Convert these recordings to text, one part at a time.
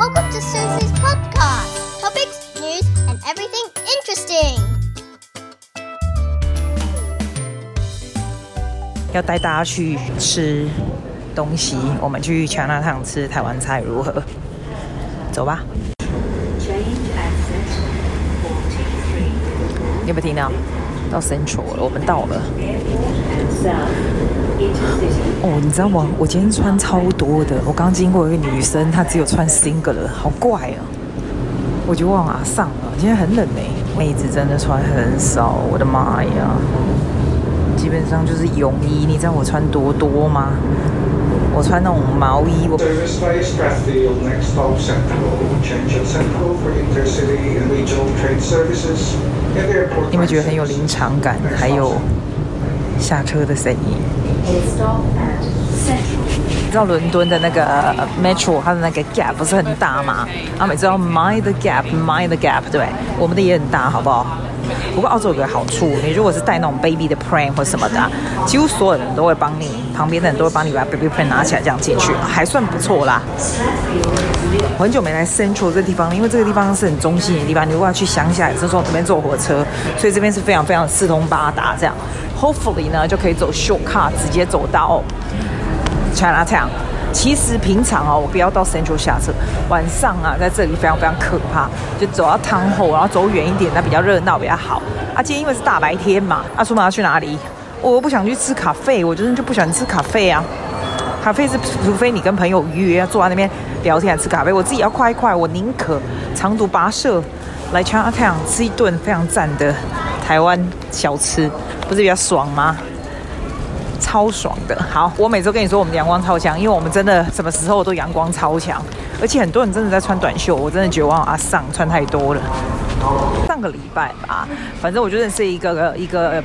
Welcome to Susie's podcast. Topics, news, and everything interesting. 要带大家去吃东西，我们去 Chinatown 吃台湾菜如何？走吧。你有没有听到？到 Central 了，我们到了。哦，你知道吗？我今天穿超多的。我刚经过一个女生，她只有穿 single 好怪啊！我就往哪上了。今天很冷呢，妹子真的穿很少。我的妈呀！基本上就是泳衣。你知道我穿多多吗？我穿那种毛衣。我。你们觉得很有临场感？还有下车的声音。你知道伦敦的那个 Metro，它的那个 gap 不是很大吗？啊，每次要 mind the gap，mind the gap，对，我们的也很大，好不好？不过澳洲有个好处，你如果是带那种 baby 的 pram 或什么的，几乎所有人都会帮你，旁边的人都会帮你把 baby pram 拿起来这样进去，还算不错啦。我很久没来 Central 这个地方，因为这个地方是很中心的地方，你如果要去乡下，也是从这边坐火车，所以这边是非常非常四通八达这样。Hopefully 呢，就可以走 shortcut 直接走到 Chinatown。其实平常啊，我不要到 Central 下车，晚上啊，在这里非常非常可怕，就走到 Town Hall，然后走远一点，那比较热闹，比较好。啊，今天因为是大白天嘛，啊，出门要去哪里？我又不想去吃咖啡，我真的就不喜欢吃咖啡啊。咖啡是除非你跟朋友约要坐在那边聊天吃咖啡，我自己要快一快，我宁可长途跋涉来 Chinatown 吃一顿非常赞的台湾小吃，不是比较爽吗？超爽的，好，我每周跟你说我们阳光超强，因为我们真的什么时候都阳光超强，而且很多人真的在穿短袖，我真的绝望啊，上穿太多了。上个礼拜吧，反正我就认识一个一个。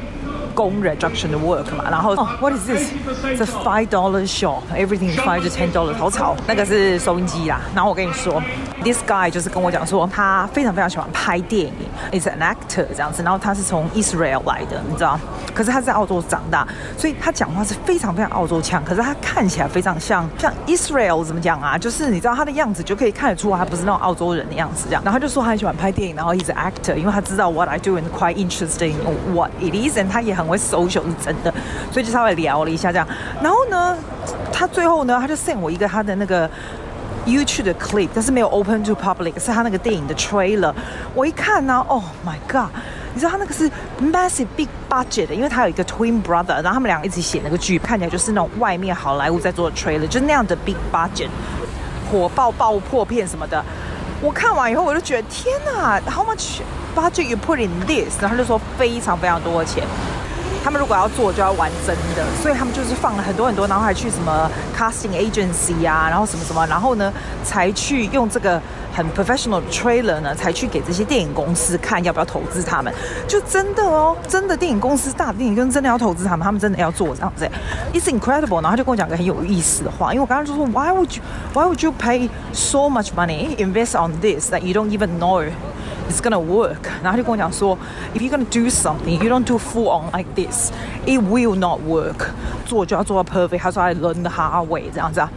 工人 junction 的 work 嘛，然后哦、，what is this？It's a five dollar shop，everything is five to ten dollars，好吵。那个是收音机啦。然后我跟你说，this guy 就是跟我讲说，他非常非常喜欢拍电影，is an actor 这样子。然后他是从 Israel 来的，你知道？可是他在澳洲长大，所以他讲话是非常非常澳洲腔。可是他看起来非常像像 Israel 怎么讲啊？就是你知道他的样子就可以看得出，他不是那种澳洲人的样子这样。然后他就说他很喜欢拍电影，然后 he's an actor，因为他知道 what I do and quite interesting what it is 他也很。会 social 是真的，所以就稍微聊了一下这样。然后呢，他最后呢，他就 send 我一个他的那个 YouTube 的 clip，但是没有 open to public，是他那个电影的 trailer。我一看呢、，Oh my god！你知道他那个是 massive big budget 的，因为他有一个 twin brother，然后他们两个一起写那个剧，看起来就是那种外面好莱坞在做的 trailer，就是那样的 big budget，火爆爆破片什么的。我看完以后，我就觉得天哪，How much budget you put in this？然后他就说非常非常多的钱。他们如果要做，就要玩真的，所以他们就是放了很多很多，然后还去什么 casting agency 啊，然后什么什么，然后呢，才去用这个很 professional trailer 呢，才去给这些电影公司看要不要投资他们。就真的哦，真的电影公司大电影公司真的要投资他们，他们真的要做这样子。It's incredible。然后他就跟我讲个很有意思的话，因为我刚刚就说，Why would you Why would you pay so much money invest on this that you don't even know know？It's gonna work，然后他就跟我讲说，If you're gonna do something, you don't do full on like this, it will not work。做就要做到 perfect。他说，I learned the hard way，这样子啊。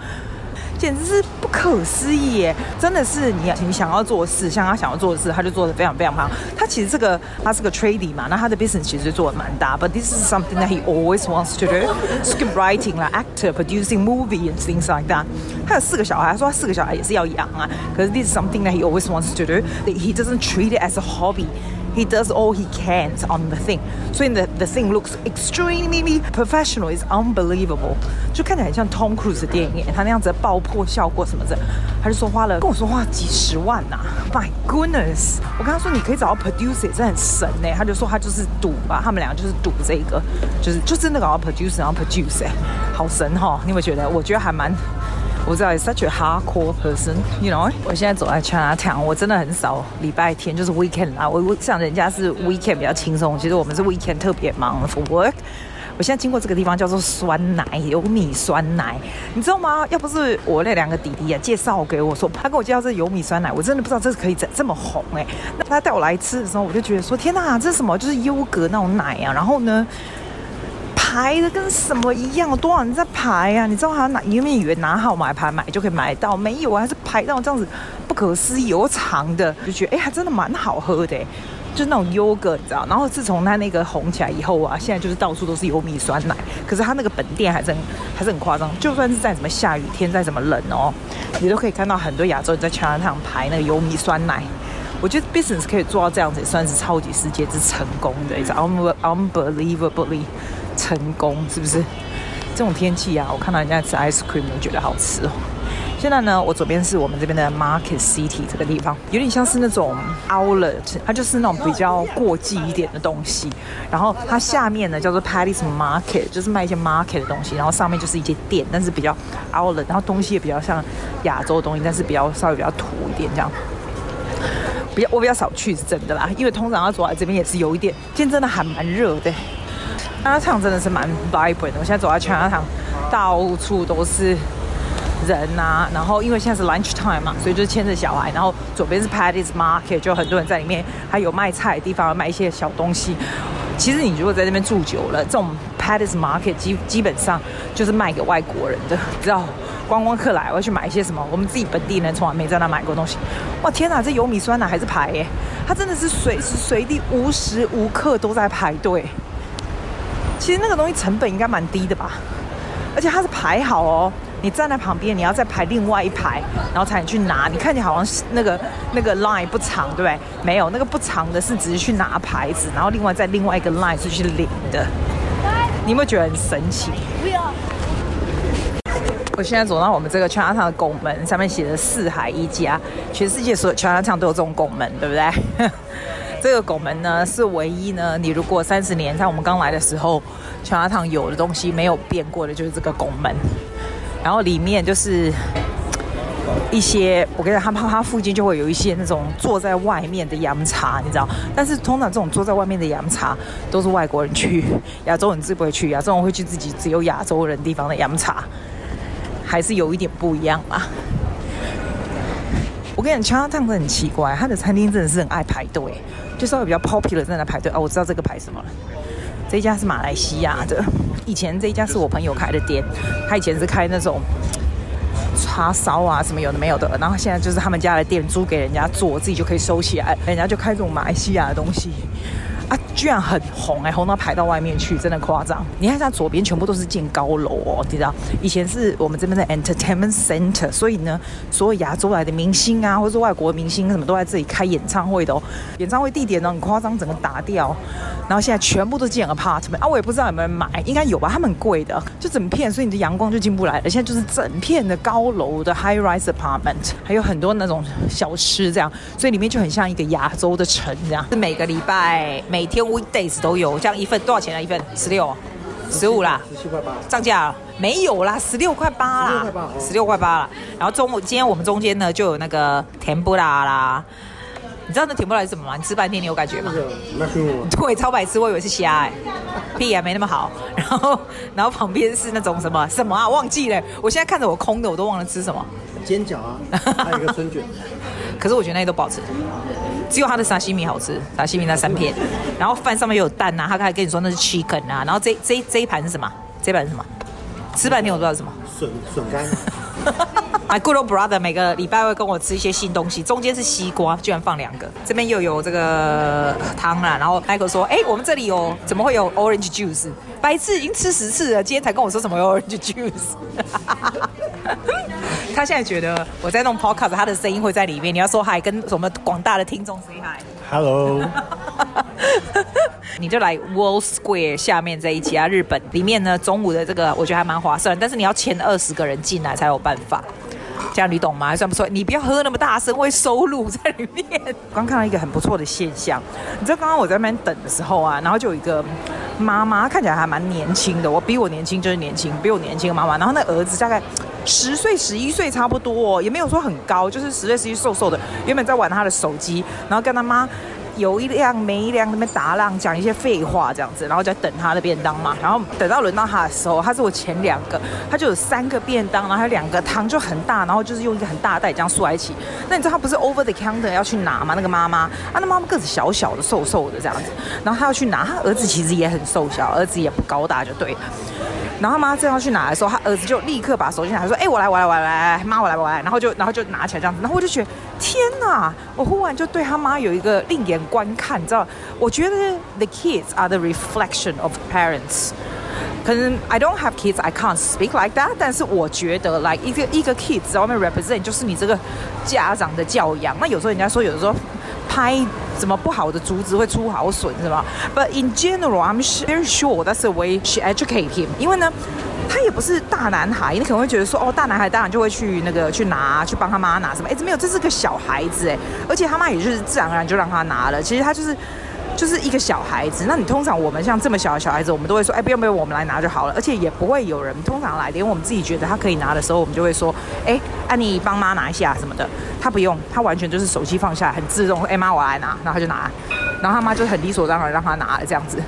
简直是 不可思议耶！真的是你你想要做的事，像他想要做的事，他就做得非常非常棒。他其实这个他是个 trading 嘛，那他的 business 其实做得蛮大。But this is something that he always wants to do: script writing 啦，actor, producing movie and things like that。他有四个小孩，他说他四个小孩也是要养啊。可是 this is something that he always wants to do. That He doesn't treat it as a hobby. He does all he can on the thing，所以 the the thing looks extremely professional. It's unbelievable，就看起来很像 Tom Cruise 的电影，他那样子的爆破效果什么的，他就说花了跟我说花几十万呐、My goodness！我跟他说你可以找到 producer，这很神呢。他就说他就是赌吧，他们两个就是赌这个，就是就真的搞到 producer，然后 producer，好神哈、哦！你有没有觉得？我觉得还蛮。我知道，is such a hardcore person，you know。我现在走在 Chinatown，我真的很少礼拜天就是 weekend 啦。我我像人家是 weekend 比较轻松，其实我们是 weekend 特别忙 for work。我现在经过这个地方叫做酸奶，有米酸奶，你知道吗？要不是我那两个弟弟啊介绍给我说，他跟我介绍这有米酸奶，我真的不知道这是可以这这么红哎。那他带我来吃的时候，我就觉得说天哪，这是什么？就是优格那种奶啊。然后呢？排的跟什么一样？多少人在排啊？你知道他哪？因为以为拿号码牌买就可以买到，没有啊，还是排到这样子不可思议又长的，就觉得哎，还真的蛮好喝的，就那种优格，你知道？然后自从它那个红起来以后啊，现在就是到处都是优米酸奶。可是它那个本店还是很还是很夸张，就算是在什么下雨天，再怎么冷哦，你都可以看到很多亚洲人在桥南巷排那个优米酸奶。我觉得 business 可以做到这样子，也算是超级世界之成功的，你知道？Unbelievably 成功，是不是？这种天气啊，我看到人家吃 ice cream，我觉得好吃哦。现在呢，我左边是我们这边的 Market City 这个地方，有点像是那种 Outlet，它就是那种比较过季一点的东西。然后它下面呢叫做 Paddy's Market，就是卖一些 market 的东西。然后上面就是一些店，但是比较 Outlet，然后东西也比较像亚洲的东西，但是比较稍微比较土一点这样。比较我比较少去是真的啦，因为通常要走来这边也是有一点，今天真的还蛮热的。家场真的是蛮 vibrant 的，我现在走在全家场，到处都是人啊。然后因为现在是 lunch time 嘛，所以就牵着小孩。然后左边是 Paddy's Market，就很多人在里面，还有卖菜的地方，卖一些小东西。其实你如果在那边住久了，这种 Paddy's Market 基基本上就是卖给外国人的，你知道，观光客来我要去买一些什么，我们自己本地人从来没在那买过东西。哇，天哪，这油米酸奶还是排耶？它真的是随时随地无时无刻都在排队。其实那个东西成本应该蛮低的吧，而且它是排好哦，你站在旁边，你要再排另外一排，然后才能去拿。你看起来好像是那个那个 line 不长，对不对？没有，那个不长的是只是去拿牌子，然后另外在另外一个 line 是去领的。你有没有觉得很神奇？我现在走到我们这个 Chinatown 的拱门，上面写着“四海一家”，全世界所有 Chinatown 都有这种拱门，对不对？这个拱门呢是唯一呢，你如果三十年在我们刚来的时候，全家堂有的东西没有变过的，就是这个拱门。然后里面就是一些，我跟你讲，他他附近就会有一些那种坐在外面的洋茶，你知道？但是通常这种坐在外面的洋茶都是外国人去，亚洲人自不会去，亚洲人会去自己只有亚洲人地方的洋茶，还是有一点不一样嘛。我跟你讲全阿堂真的很奇怪，他的餐厅真的是很爱排队。就稍微比较 popular 在那排队哦，我知道这个排什么了。这一家是马来西亚的，以前这一家是我朋友开的店，他以前是开那种叉烧啊什么有的没有的，然后现在就是他们家的店租给人家做，自己就可以收起来，人家就开这种马来西亚的东西。啊，居然很红哎，红到排到外面去，真的夸张。你看，像左边全部都是建高楼哦，你知道？以前是我们这边的 entertainment center，所以呢，所有亚洲来的明星啊，或者是外国的明星什么都在这里开演唱会的哦。演唱会地点呢很夸张，整个打掉，然后现在全部都建 apartment 啊，我也不知道有没有人买，应该有吧？他们很贵的，就整片，所以你的阳光就进不来了。现在就是整片的高楼的 high rise apartment，还有很多那种小吃这样，所以里面就很像一个亚洲的城这样。是每个礼拜每天 weekdays 都有，这样一份多少钱啊？一份十六、十五啦，十七块八，涨价了没有啦？十六块八啦，十六块八啦。然后中午今天我们中间呢就有那个甜不辣啦，你知道那甜不辣是什么吗？你吃半天你有感觉吗？对，超白痴，我以为是虾哎、欸，屁啊，没那么好。然后然后旁边是那种什么什么啊？忘记了，我现在看着我空的，我都忘了吃什么。煎饺啊，还有一个春卷。可是我觉得那些都不好吃。只有他的沙西米好吃，沙西米那三片，然后饭上面有蛋呐、啊，他还跟你说那是 chicken 啊，然后这这这一盘是什么？这一盘是什么？吃半天我不知道是什么。笋笋干。My good old brother 每个礼拜会跟我吃一些新东西，中间是西瓜，居然放两个，这边又有这个汤啦，然后 Michael 说，哎，我们这里有，怎么会有 orange juice？白痴已经吃十次了，今天才跟我说什么 orange juice。他现在觉得我在弄 podcast，他的声音会在里面。你要说嗨，跟我们广大的听众 say hi。Hello，你就来 World Square 下面这一家日本里面呢，中午的这个我觉得还蛮划算，但是你要前二十个人进来才有办法。这样你懂吗？还算不错。你不要喝那么大声，会收录在里面。刚看到一个很不错的现象，你知道刚刚我在那边等的时候啊，然后就有一个妈妈，看起来还蛮年轻的。我比我年轻就是年轻，比我年轻的妈妈。然后那儿子大概十岁、十一岁差不多，也没有说很高，就是十岁、十一岁瘦瘦的。原本在玩他的手机，然后跟他妈。有一辆没一辆那边打浪，讲一些废话这样子，然后在等他的便当嘛。然后等到轮到他的时候，他是我前两个，他就有三个便当，然后还有两个汤就很大，然后就是用一个很大袋这样竖在一起。那你知道他不是 over the counter 要去拿吗？那个妈妈啊，那妈妈个子小小的、瘦瘦的这样子，然后他要去拿，他儿子其实也很瘦小，儿子也不高大，就对了。然后他妈正要去拿的时候，他儿子就立刻把手机拿来说：“哎，我来，我来，我来，妈，我来，我来。”然后就，然后就拿起来这样子。然后我就觉得，天哪！我忽然就对他妈有一个另眼观看，你知道？我觉得 the kids are the reflection of parents。可能 I don't have kids, I can't speak like that。但是我觉得，like 一个一个 kids 在外面 represent 就是你这个家长的教养。那有时候人家说，有的时候拍怎么不好的竹子会出好笋，是吧？But in general, I'm very sure that's the way she educate him。因为呢，他也不是大男孩，你可能会觉得说，哦，大男孩当然就会去那个去拿，去帮他妈拿什么？哎，没有，这是个小孩子哎，而且他妈也就是自然而然就让他拿了。其实他就是。就是一个小孩子，那你通常我们像这么小的小孩子，我们都会说，哎，不用不用，我们来拿就好了，而且也不会有人通常来，连我们自己觉得他可以拿的时候，我们就会说，哎，啊妮帮妈拿一下什么的，他不用，他完全就是手机放下来，很自动，哎妈我来拿，然后他就拿，然后他妈就很理所当然让他拿了这样子。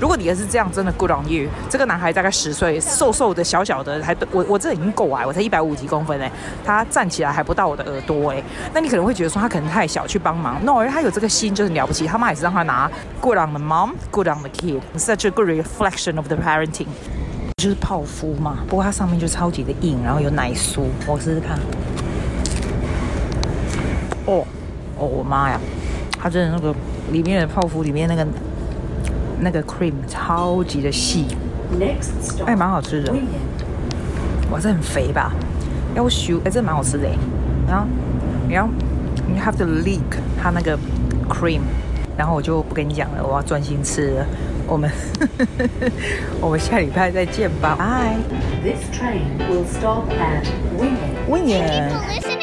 如果你也是这样，真的 good on you。这个男孩大概十岁，瘦瘦的，小小的，还我我这已经够矮，我才一百五几公分哎，他站起来还不到我的耳朵哎。那你可能会觉得说他可能太小去帮忙，no，因为他有这个心就是了不起，他妈也是让他拿。Good on the mom, good on the kid. Such a good reflection of the parenting。就是泡芙嘛，不过它上面就超级的硬，然后有奶酥，我试试看。哦哦，我妈呀，它真的那个里面的泡芙里面那个。那个 cream 超级的细，哎，蛮好吃的。哇，这很肥吧？要修，哎，这蛮好吃的。然后，然后，you have to lick 它那个 cream。然后我就不跟你讲了，我要专心吃了。我们，我们下礼拜再见吧，拜。This train will stop at Winnie. Winnie.